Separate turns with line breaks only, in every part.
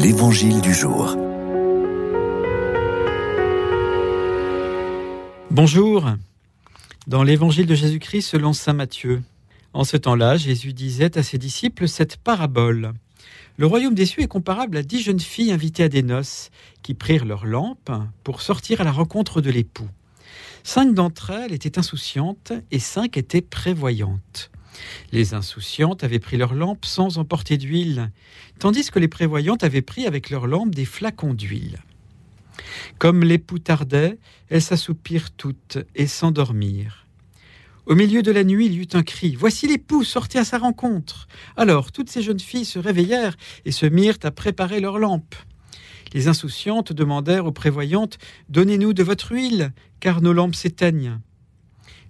L'Évangile du jour.
Bonjour. Dans l'Évangile de Jésus-Christ selon Saint Matthieu, en ce temps-là, Jésus disait à ses disciples cette parabole. Le royaume des cieux est comparable à dix jeunes filles invitées à des noces, qui prirent leurs lampes pour sortir à la rencontre de l'époux. Cinq d'entre elles étaient insouciantes et cinq étaient prévoyantes. Les insouciantes avaient pris leurs lampes sans emporter d'huile, tandis que les prévoyantes avaient pris avec leurs lampes des flacons d'huile. Comme l'époux tardait, elles s'assoupirent toutes et s'endormirent. Au milieu de la nuit, il y eut un cri. Voici l'époux, sortez à sa rencontre. Alors toutes ces jeunes filles se réveillèrent et se mirent à préparer leurs lampes. Les insouciantes demandèrent aux prévoyantes Donnez-nous de votre huile, car nos lampes s'éteignent.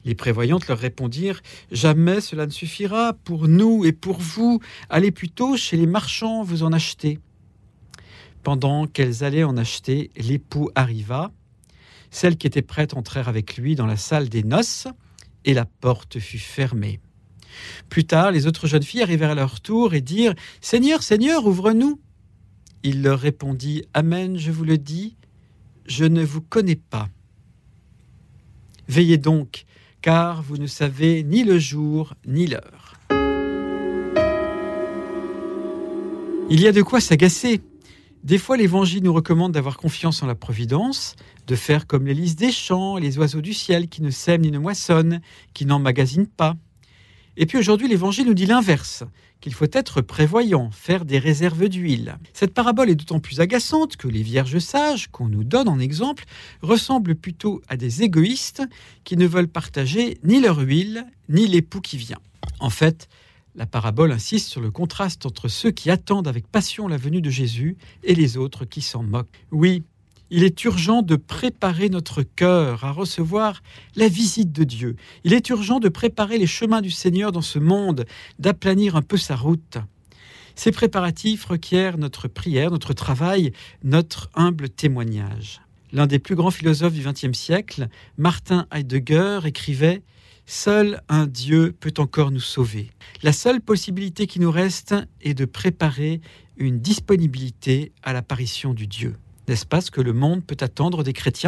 Les prévoyantes leur répondirent Jamais cela ne suffira pour nous et pour vous. Allez plutôt chez les marchands vous en acheter. Pendant qu'elles allaient en acheter, l'époux arriva. Celles qui étaient prêtes entrèrent avec lui dans la salle des noces, et la porte fut fermée. Plus tard, les autres jeunes filles arrivèrent à leur tour et dirent Seigneur, Seigneur, ouvre-nous. Il leur répondit Amen, je vous le dis, je ne vous connais pas. Veillez donc, car vous ne savez ni le jour ni l'heure. Il y a de quoi s'agacer. Des fois, l'Évangile nous recommande d'avoir confiance en la Providence, de faire comme les lys des champs, les oiseaux du ciel qui ne sèment ni ne moissonnent, qui n'emmagasinent pas. Et puis aujourd'hui, l'Évangile nous dit l'inverse, qu'il faut être prévoyant, faire des réserves d'huile. Cette parabole est d'autant plus agaçante que les vierges sages, qu'on nous donne en exemple, ressemblent plutôt à des égoïstes qui ne veulent partager ni leur huile, ni l'époux qui vient. En fait, la parabole insiste sur le contraste entre ceux qui attendent avec passion la venue de Jésus et les autres qui s'en moquent. Oui, il est urgent de préparer notre cœur à recevoir la visite de Dieu. Il est urgent de préparer les chemins du Seigneur dans ce monde, d'aplanir un peu sa route. Ces préparatifs requièrent notre prière, notre travail, notre humble témoignage. L'un des plus grands philosophes du XXe siècle, Martin Heidegger, écrivait Seul un Dieu peut encore nous sauver. La seule possibilité qui nous reste est de préparer une disponibilité à l'apparition du Dieu. N'est-ce pas ce que le monde peut attendre des chrétiens?